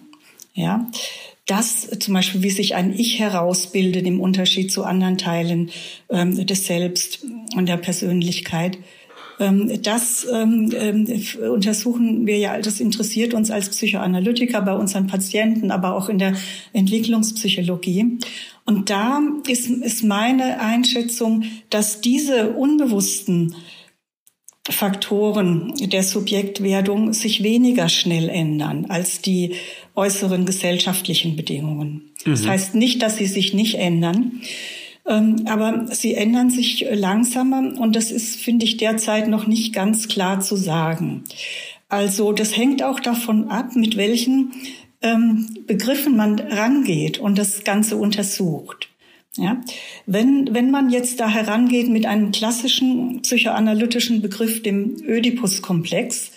ja das zum Beispiel, wie sich ein Ich herausbildet im Unterschied zu anderen Teilen ähm, des Selbst und der Persönlichkeit. Ähm, das ähm, ähm, untersuchen wir ja, das interessiert uns als Psychoanalytiker bei unseren Patienten, aber auch in der Entwicklungspsychologie. Und da ist, ist meine Einschätzung, dass diese unbewussten Faktoren der Subjektwerdung sich weniger schnell ändern als die äußeren gesellschaftlichen Bedingungen. Mhm. Das heißt nicht, dass sie sich nicht ändern, ähm, aber sie ändern sich langsamer und das ist, finde ich, derzeit noch nicht ganz klar zu sagen. Also das hängt auch davon ab, mit welchen ähm, Begriffen man rangeht und das Ganze untersucht. Ja, wenn, wenn man jetzt da herangeht mit einem klassischen psychoanalytischen Begriff, dem Ödipus-Komplex,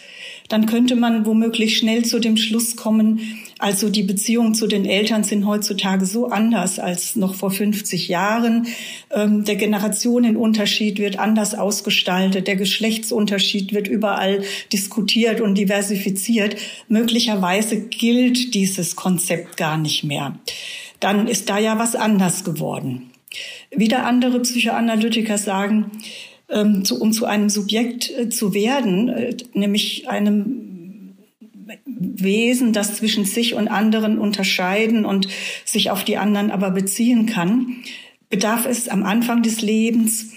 dann könnte man womöglich schnell zu dem Schluss kommen, also die Beziehungen zu den Eltern sind heutzutage so anders als noch vor 50 Jahren. Ähm, der Generationenunterschied wird anders ausgestaltet. Der Geschlechtsunterschied wird überall diskutiert und diversifiziert. Möglicherweise gilt dieses Konzept gar nicht mehr. Dann ist da ja was anders geworden. Wieder andere Psychoanalytiker sagen, ähm, um zu einem Subjekt äh, zu werden, äh, nämlich einem Wesen, das zwischen sich und anderen unterscheiden und sich auf die anderen aber beziehen kann, bedarf es am Anfang des Lebens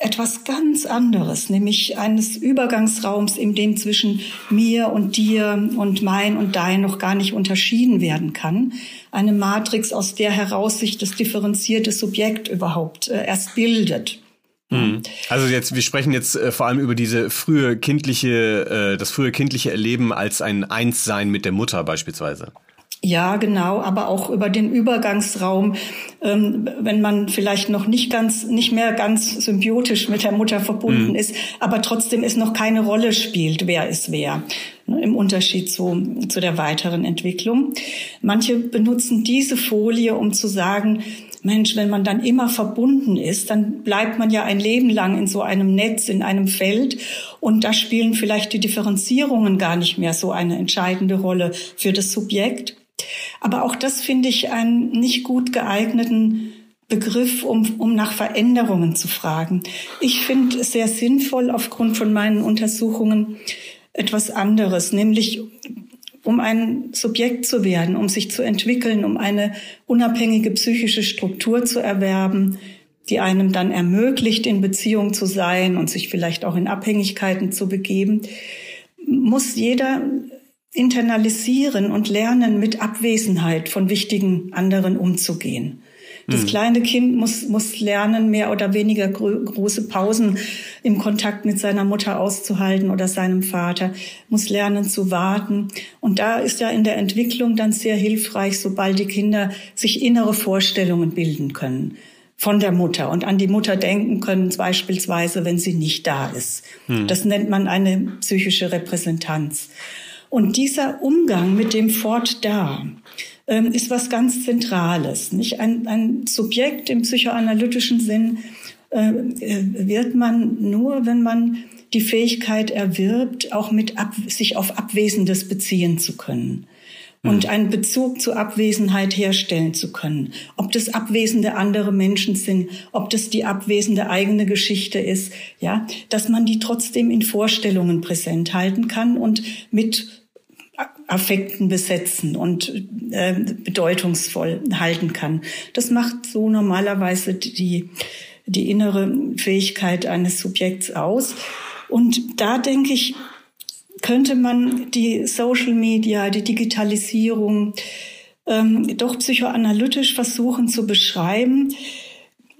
etwas ganz anderes, nämlich eines Übergangsraums, in dem zwischen mir und dir und mein und dein noch gar nicht unterschieden werden kann. Eine Matrix, aus der heraus sich das differenzierte Subjekt überhaupt äh, erst bildet. Mhm. Also jetzt, wir sprechen jetzt äh, vor allem über diese frühe kindliche, äh, das frühe kindliche Erleben als ein Einssein mit der Mutter beispielsweise. Ja, genau, aber auch über den Übergangsraum, ähm, wenn man vielleicht noch nicht ganz, nicht mehr ganz symbiotisch mit der Mutter verbunden mhm. ist, aber trotzdem es noch keine Rolle spielt, wer ist wer, ne, im Unterschied zu, zu der weiteren Entwicklung. Manche benutzen diese Folie, um zu sagen, Mensch, wenn man dann immer verbunden ist, dann bleibt man ja ein Leben lang in so einem Netz, in einem Feld. Und da spielen vielleicht die Differenzierungen gar nicht mehr so eine entscheidende Rolle für das Subjekt. Aber auch das finde ich einen nicht gut geeigneten Begriff, um, um nach Veränderungen zu fragen. Ich finde es sehr sinnvoll, aufgrund von meinen Untersuchungen etwas anderes, nämlich um ein Subjekt zu werden, um sich zu entwickeln, um eine unabhängige psychische Struktur zu erwerben, die einem dann ermöglicht, in Beziehung zu sein und sich vielleicht auch in Abhängigkeiten zu begeben, muss jeder internalisieren und lernen, mit Abwesenheit von wichtigen anderen umzugehen. Das hm. kleine Kind muss, muss lernen, mehr oder weniger gro große Pausen im Kontakt mit seiner Mutter auszuhalten oder seinem Vater, muss lernen zu warten. Und da ist ja in der Entwicklung dann sehr hilfreich, sobald die Kinder sich innere Vorstellungen bilden können von der Mutter und an die Mutter denken können, beispielsweise, wenn sie nicht da ist. Hm. Das nennt man eine psychische Repräsentanz. Und dieser Umgang mit dem Fort da ähm, ist was ganz Zentrales. Nicht ein, ein Subjekt im psychoanalytischen Sinn äh, wird man nur, wenn man die Fähigkeit erwirbt, auch mit ab, sich auf Abwesendes beziehen zu können und hm. einen Bezug zur Abwesenheit herstellen zu können. Ob das abwesende andere Menschen sind, ob das die abwesende eigene Geschichte ist, ja, dass man die trotzdem in Vorstellungen präsent halten kann und mit Affekten besetzen und äh, bedeutungsvoll halten kann. Das macht so normalerweise die, die innere Fähigkeit eines Subjekts aus. Und da denke ich, könnte man die Social Media, die Digitalisierung ähm, doch psychoanalytisch versuchen zu beschreiben,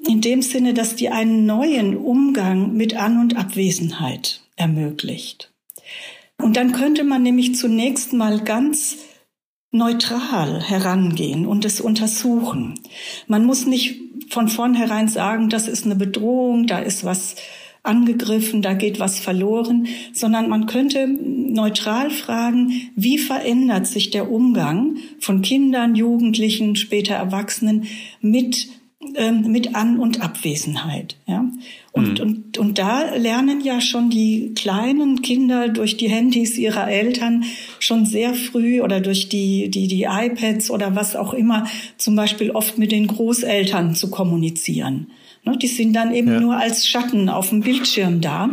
in dem Sinne, dass die einen neuen Umgang mit An- und Abwesenheit ermöglicht. Und dann könnte man nämlich zunächst mal ganz neutral herangehen und es untersuchen. Man muss nicht von vornherein sagen, das ist eine Bedrohung, da ist was angegriffen, da geht was verloren, sondern man könnte neutral fragen, wie verändert sich der Umgang von Kindern, Jugendlichen, später Erwachsenen mit mit An- und Abwesenheit. Ja? Und, mhm. und, und da lernen ja schon die kleinen Kinder durch die Handys ihrer Eltern schon sehr früh oder durch die, die, die iPads oder was auch immer, zum Beispiel oft mit den Großeltern zu kommunizieren. Ne? Die sind dann eben ja. nur als Schatten auf dem Bildschirm da.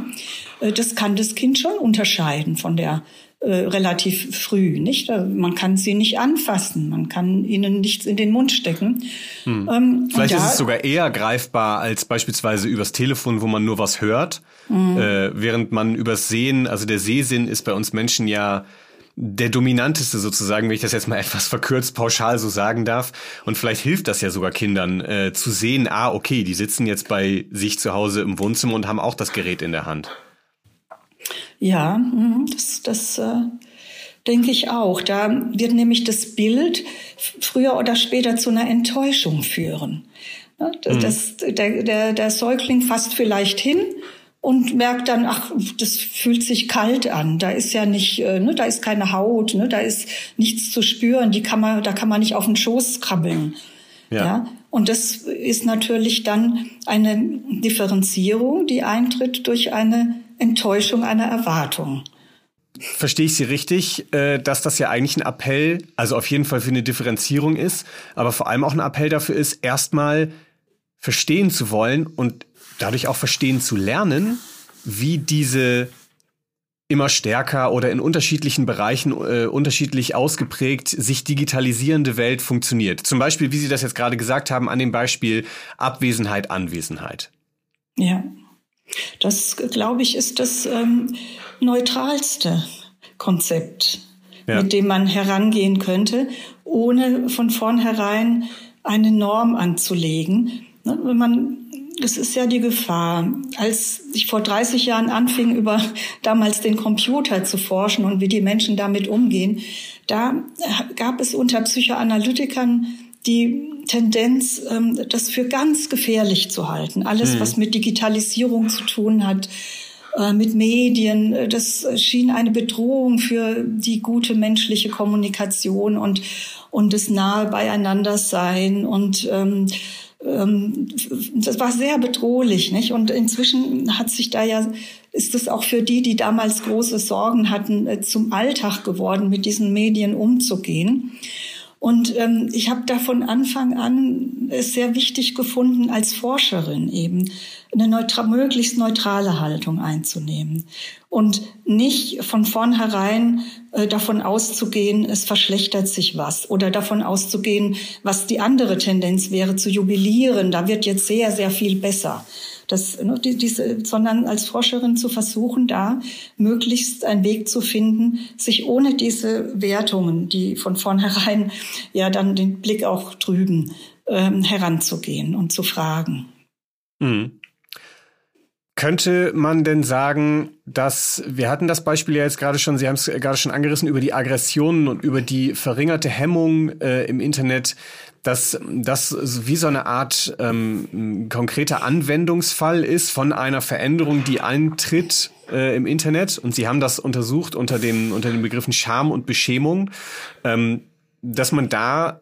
Äh, das kann das Kind schon unterscheiden von der relativ früh, nicht? Äh, man kann sie nicht anfassen, man kann ihnen nichts in den Mund stecken. Hm. Ähm, Vielleicht da, ist es sogar eher greifbar als beispielsweise übers Telefon, wo man nur was hört, mhm. äh, während man übers Sehen, also der Sehsinn ist bei uns Menschen ja der dominanteste sozusagen, wenn ich das jetzt mal etwas verkürzt pauschal so sagen darf. Und vielleicht hilft das ja sogar Kindern äh, zu sehen, ah, okay, die sitzen jetzt bei sich zu Hause im Wohnzimmer und haben auch das Gerät in der Hand. Ja, mhm, das, das, äh, denke ich auch. Da wird nämlich das Bild früher oder später zu einer Enttäuschung führen. Ne, das, mhm. der, der, der Säugling fasst vielleicht hin und merkt dann, ach, das fühlt sich kalt an. Da ist ja nicht, äh, ne, da ist keine Haut, ne, da ist nichts zu spüren. Die kann man, da kann man nicht auf den Schoß krabbeln. Ja. ja. Und das ist natürlich dann eine Differenzierung, die eintritt durch eine Enttäuschung einer Erwartung. Verstehe ich Sie richtig, äh, dass das ja eigentlich ein Appell, also auf jeden Fall für eine Differenzierung ist, aber vor allem auch ein Appell dafür ist, erstmal verstehen zu wollen und dadurch auch verstehen zu lernen, wie diese immer stärker oder in unterschiedlichen Bereichen äh, unterschiedlich ausgeprägt sich digitalisierende Welt funktioniert. Zum Beispiel, wie Sie das jetzt gerade gesagt haben, an dem Beispiel Abwesenheit, Anwesenheit. Ja, das glaube ich ist das ähm, neutralste Konzept, ja. mit dem man herangehen könnte, ohne von vornherein eine Norm anzulegen. Ne, wenn man es ist ja die Gefahr. Als ich vor 30 Jahren anfing, über damals den Computer zu forschen und wie die Menschen damit umgehen, da gab es unter Psychoanalytikern die Tendenz, ähm, das für ganz gefährlich zu halten. Alles, mhm. was mit Digitalisierung zu tun hat, äh, mit Medien, das schien eine Bedrohung für die gute menschliche Kommunikation und, und das nahe beieinander sein und ähm, ähm, das war sehr bedrohlich, nicht? Und inzwischen hat sich da ja, ist es auch für die, die damals große Sorgen hatten, äh, zum Alltag geworden, mit diesen Medien umzugehen. Und ähm, ich habe da von Anfang an es sehr wichtig gefunden, als Forscherin eben eine neutra möglichst neutrale Haltung einzunehmen und nicht von vornherein äh, davon auszugehen, es verschlechtert sich was oder davon auszugehen, was die andere Tendenz wäre, zu jubilieren, da wird jetzt sehr, sehr viel besser. Das, ne, diese, sondern als Forscherin zu versuchen, da möglichst einen Weg zu finden, sich ohne diese Wertungen, die von vornherein ja dann den Blick auch trüben, ähm, heranzugehen und zu fragen. Mhm. Könnte man denn sagen, dass wir hatten das Beispiel ja jetzt gerade schon, Sie haben es gerade schon angerissen über die Aggressionen und über die verringerte Hemmung äh, im Internet, dass das wie so eine Art ähm, konkreter Anwendungsfall ist von einer Veränderung, die eintritt äh, im Internet. Und Sie haben das untersucht unter den unter den Begriffen Scham und Beschämung, ähm, dass man da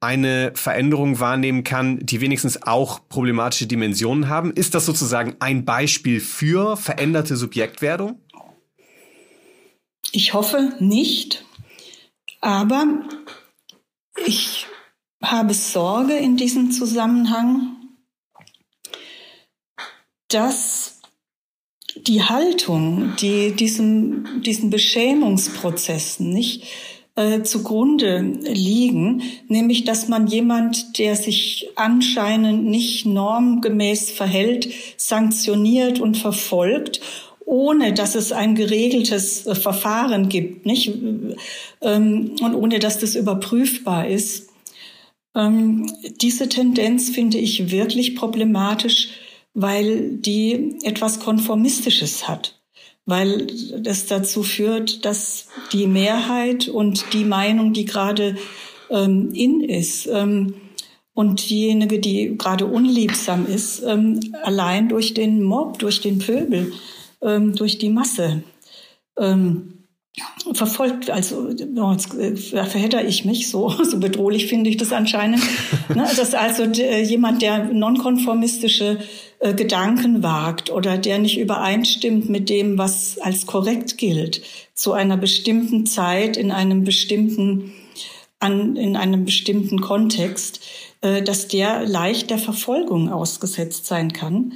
eine Veränderung wahrnehmen kann, die wenigstens auch problematische Dimensionen haben? Ist das sozusagen ein Beispiel für veränderte Subjektwerdung? Ich hoffe nicht, aber ich habe Sorge in diesem Zusammenhang, dass die Haltung, die diesem, diesen Beschämungsprozessen nicht äh, zugrunde liegen, nämlich dass man jemand, der sich anscheinend nicht normgemäß verhält, sanktioniert und verfolgt ohne dass es ein geregeltes äh, Verfahren gibt, nicht ähm, und ohne dass das überprüfbar ist. Ähm, diese Tendenz finde ich wirklich problematisch, weil die etwas Konformistisches hat. Weil das dazu führt, dass die Mehrheit und die Meinung, die gerade ähm, in ist, ähm, und diejenige, die gerade unliebsam ist, ähm, allein durch den Mob, durch den Pöbel, ähm, durch die Masse ähm, verfolgt, also oh, jetzt äh, verhedder ich mich, so, so bedrohlich finde ich das anscheinend. ne, dass also äh, jemand, der nonkonformistische äh, Gedanken wagt oder der nicht übereinstimmt mit dem, was als korrekt gilt, zu einer bestimmten Zeit in einem bestimmten an, in einem bestimmten Kontext, äh, dass der leicht der Verfolgung ausgesetzt sein kann.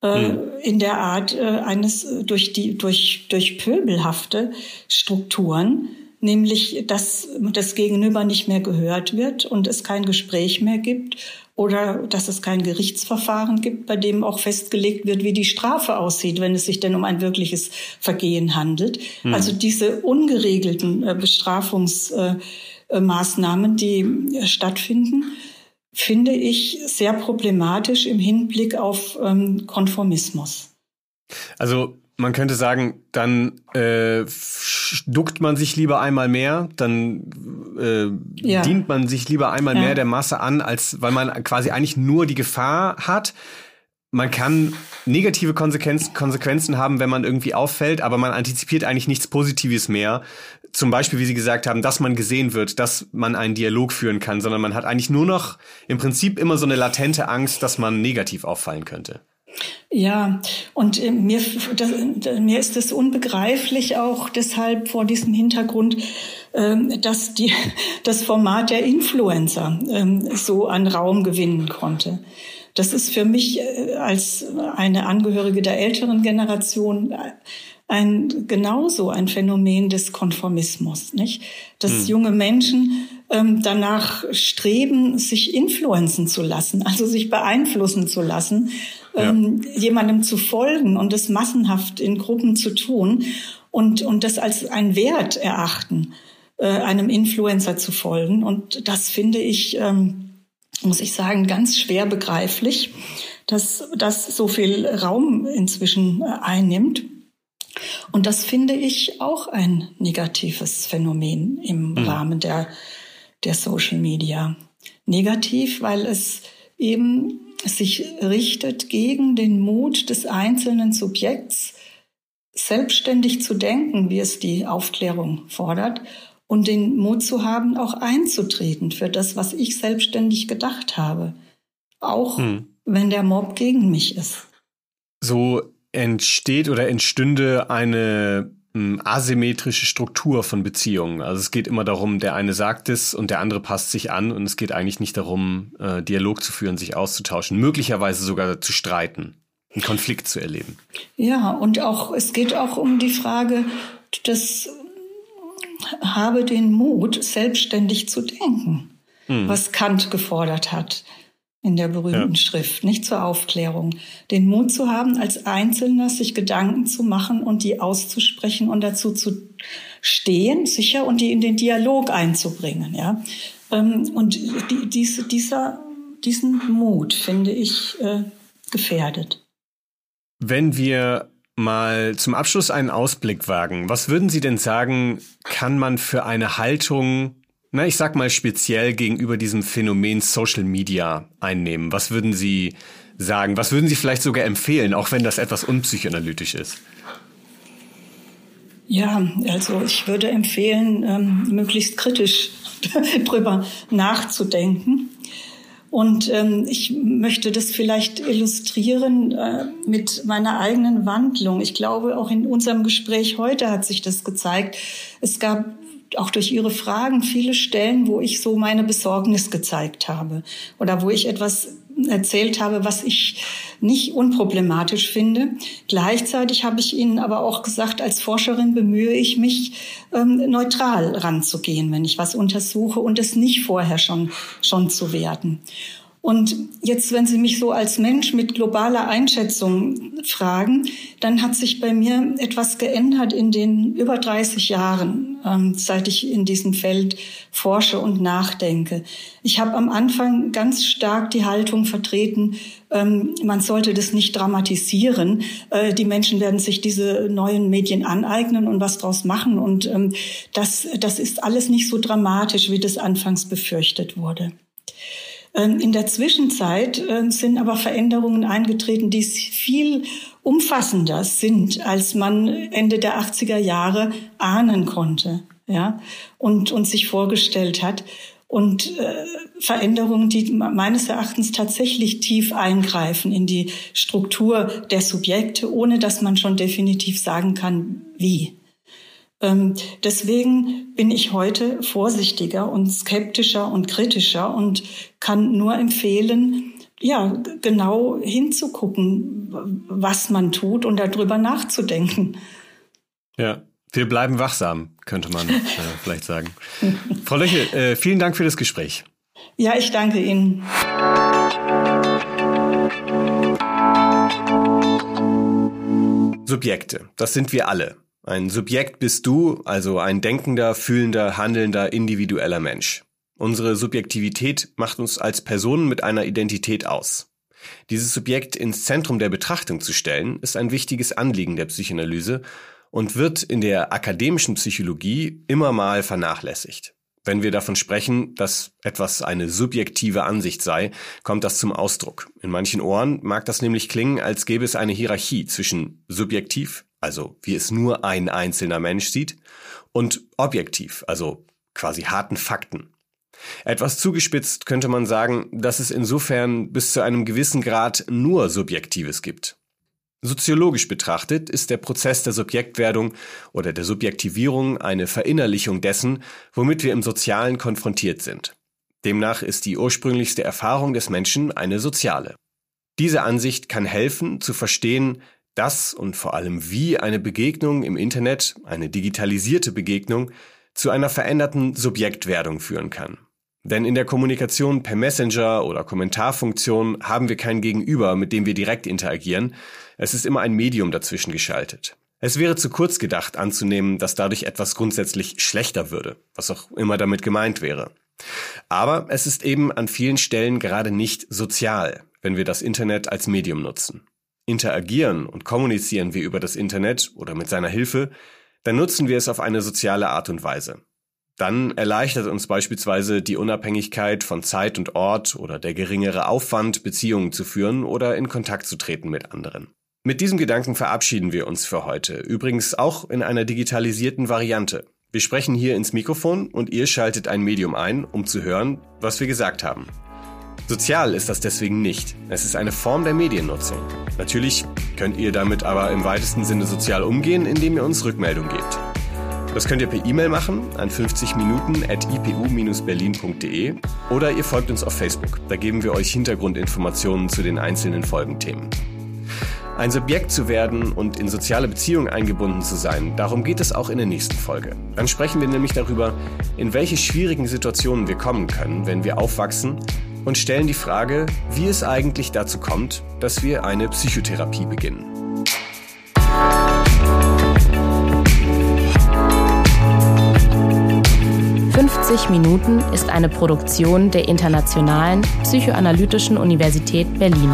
Äh, hm. in der Art äh, eines äh, durch die durch durch pöbelhafte Strukturen, nämlich dass das Gegenüber nicht mehr gehört wird und es kein Gespräch mehr gibt oder dass es kein Gerichtsverfahren gibt, bei dem auch festgelegt wird, wie die Strafe aussieht, wenn es sich denn um ein wirkliches Vergehen handelt. Mhm. Also diese ungeregelten Bestrafungsmaßnahmen, die stattfinden, finde ich sehr problematisch im Hinblick auf ähm, Konformismus. Also Man könnte sagen, dann äh, duckt man sich lieber einmal mehr, dann äh, ja. dient man sich lieber einmal ja. mehr der Masse an, als weil man quasi eigentlich nur die Gefahr hat, man kann negative Konsequenz, Konsequenzen haben, wenn man irgendwie auffällt, aber man antizipiert eigentlich nichts Positives mehr. Zum Beispiel, wie Sie gesagt haben, dass man gesehen wird, dass man einen Dialog führen kann, sondern man hat eigentlich nur noch im Prinzip immer so eine latente Angst, dass man negativ auffallen könnte. Ja, und äh, mir, das, mir ist es unbegreiflich auch deshalb vor diesem Hintergrund, ähm, dass die, das Format der Influencer ähm, so an Raum gewinnen konnte. Das ist für mich äh, als eine Angehörige der älteren Generation ein genauso ein Phänomen des Konformismus, nicht? Dass hm. junge Menschen ähm, danach streben, sich influenzen zu lassen, also sich beeinflussen zu lassen, ja. ähm, jemandem zu folgen und das massenhaft in Gruppen zu tun und und das als ein Wert erachten, äh, einem Influencer zu folgen. Und das finde ich ähm, muss ich sagen, ganz schwer begreiflich, dass das so viel Raum inzwischen äh, einnimmt. Und das finde ich auch ein negatives Phänomen im mhm. Rahmen der, der Social Media. Negativ, weil es eben sich richtet gegen den Mut des einzelnen Subjekts, selbstständig zu denken, wie es die Aufklärung fordert, und den Mut zu haben, auch einzutreten für das, was ich selbstständig gedacht habe. Auch hm. wenn der Mob gegen mich ist. So entsteht oder entstünde eine hm, asymmetrische Struktur von Beziehungen. Also es geht immer darum, der eine sagt es und der andere passt sich an und es geht eigentlich nicht darum, äh, Dialog zu führen, sich auszutauschen, möglicherweise sogar zu streiten, einen Konflikt zu erleben. Ja, und auch es geht auch um die Frage des habe den Mut, selbstständig zu denken, mhm. was Kant gefordert hat in der berühmten ja. Schrift, nicht zur Aufklärung. Den Mut zu haben, als Einzelner sich Gedanken zu machen und die auszusprechen und dazu zu stehen, sicher, und die in den Dialog einzubringen, ja. Ähm, und die, diese, dieser, diesen Mut finde ich äh, gefährdet. Wenn wir mal zum Abschluss einen Ausblick wagen. Was würden Sie denn sagen, kann man für eine Haltung, na, ich sag mal speziell gegenüber diesem Phänomen Social Media einnehmen? Was würden Sie sagen? Was würden Sie vielleicht sogar empfehlen, auch wenn das etwas unpsychoanalytisch ist? Ja, also ich würde empfehlen, ähm, möglichst kritisch drüber nachzudenken und ähm, ich möchte das vielleicht illustrieren äh, mit meiner eigenen Wandlung. Ich glaube, auch in unserem Gespräch heute hat sich das gezeigt. Es gab auch durch Ihre Fragen viele Stellen, wo ich so meine Besorgnis gezeigt habe oder wo ich etwas erzählt habe, was ich nicht unproblematisch finde. Gleichzeitig habe ich Ihnen aber auch gesagt, als Forscherin bemühe ich mich, ähm, neutral ranzugehen, wenn ich was untersuche und es nicht vorher schon, schon zu werten. Und jetzt, wenn Sie mich so als Mensch mit globaler Einschätzung fragen, dann hat sich bei mir etwas geändert in den über 30 Jahren, ähm, seit ich in diesem Feld forsche und nachdenke. Ich habe am Anfang ganz stark die Haltung vertreten, ähm, man sollte das nicht dramatisieren. Äh, die Menschen werden sich diese neuen Medien aneignen und was draus machen. Und ähm, das, das ist alles nicht so dramatisch, wie das anfangs befürchtet wurde. Ähm, in der Zwischenzeit äh, sind aber Veränderungen eingetreten, die viel umfassender sind, als man Ende der 80er Jahre ahnen konnte, ja, und, und sich vorgestellt hat. Und äh, Veränderungen, die meines Erachtens tatsächlich tief eingreifen in die Struktur der Subjekte, ohne dass man schon definitiv sagen kann, wie. Ähm, deswegen bin ich heute vorsichtiger und skeptischer und kritischer und kann nur empfehlen, ja, genau hinzugucken, was man tut und darüber nachzudenken. Ja, wir bleiben wachsam, könnte man äh, vielleicht sagen. Frau Löchel, äh, vielen Dank für das Gespräch. Ja, ich danke Ihnen. Subjekte, das sind wir alle. Ein Subjekt bist du, also ein denkender, fühlender, handelnder, individueller Mensch. Unsere Subjektivität macht uns als Personen mit einer Identität aus. Dieses Subjekt ins Zentrum der Betrachtung zu stellen, ist ein wichtiges Anliegen der Psychoanalyse und wird in der akademischen Psychologie immer mal vernachlässigt. Wenn wir davon sprechen, dass etwas eine subjektive Ansicht sei, kommt das zum Ausdruck. In manchen Ohren mag das nämlich klingen, als gäbe es eine Hierarchie zwischen subjektiv, also wie es nur ein einzelner Mensch sieht, und objektiv, also quasi harten Fakten. Etwas zugespitzt könnte man sagen, dass es insofern bis zu einem gewissen Grad nur Subjektives gibt. Soziologisch betrachtet ist der Prozess der Subjektwerdung oder der Subjektivierung eine Verinnerlichung dessen, womit wir im Sozialen konfrontiert sind. Demnach ist die ursprünglichste Erfahrung des Menschen eine soziale. Diese Ansicht kann helfen, zu verstehen, dass und vor allem wie eine Begegnung im Internet, eine digitalisierte Begegnung, zu einer veränderten Subjektwerdung führen kann. Denn in der Kommunikation per Messenger oder Kommentarfunktion haben wir kein Gegenüber, mit dem wir direkt interagieren. Es ist immer ein Medium dazwischen geschaltet. Es wäre zu kurz gedacht anzunehmen, dass dadurch etwas grundsätzlich schlechter würde, was auch immer damit gemeint wäre. Aber es ist eben an vielen Stellen gerade nicht sozial, wenn wir das Internet als Medium nutzen. Interagieren und kommunizieren wir über das Internet oder mit seiner Hilfe, dann nutzen wir es auf eine soziale Art und Weise. Dann erleichtert uns beispielsweise die Unabhängigkeit von Zeit und Ort oder der geringere Aufwand, Beziehungen zu führen oder in Kontakt zu treten mit anderen. Mit diesem Gedanken verabschieden wir uns für heute, übrigens auch in einer digitalisierten Variante. Wir sprechen hier ins Mikrofon und ihr schaltet ein Medium ein, um zu hören, was wir gesagt haben. Sozial ist das deswegen nicht. Es ist eine Form der Mediennutzung. Natürlich könnt ihr damit aber im weitesten Sinne sozial umgehen, indem ihr uns Rückmeldung gebt. Das könnt ihr per E-Mail machen an 50 Minuten at ipu-berlin.de oder ihr folgt uns auf Facebook. Da geben wir euch Hintergrundinformationen zu den einzelnen Folgenthemen. Ein Subjekt zu werden und in soziale Beziehungen eingebunden zu sein, darum geht es auch in der nächsten Folge. Dann sprechen wir nämlich darüber, in welche schwierigen Situationen wir kommen können, wenn wir aufwachsen und stellen die Frage, wie es eigentlich dazu kommt, dass wir eine Psychotherapie beginnen. 50 Minuten ist eine Produktion der Internationalen Psychoanalytischen Universität Berlin.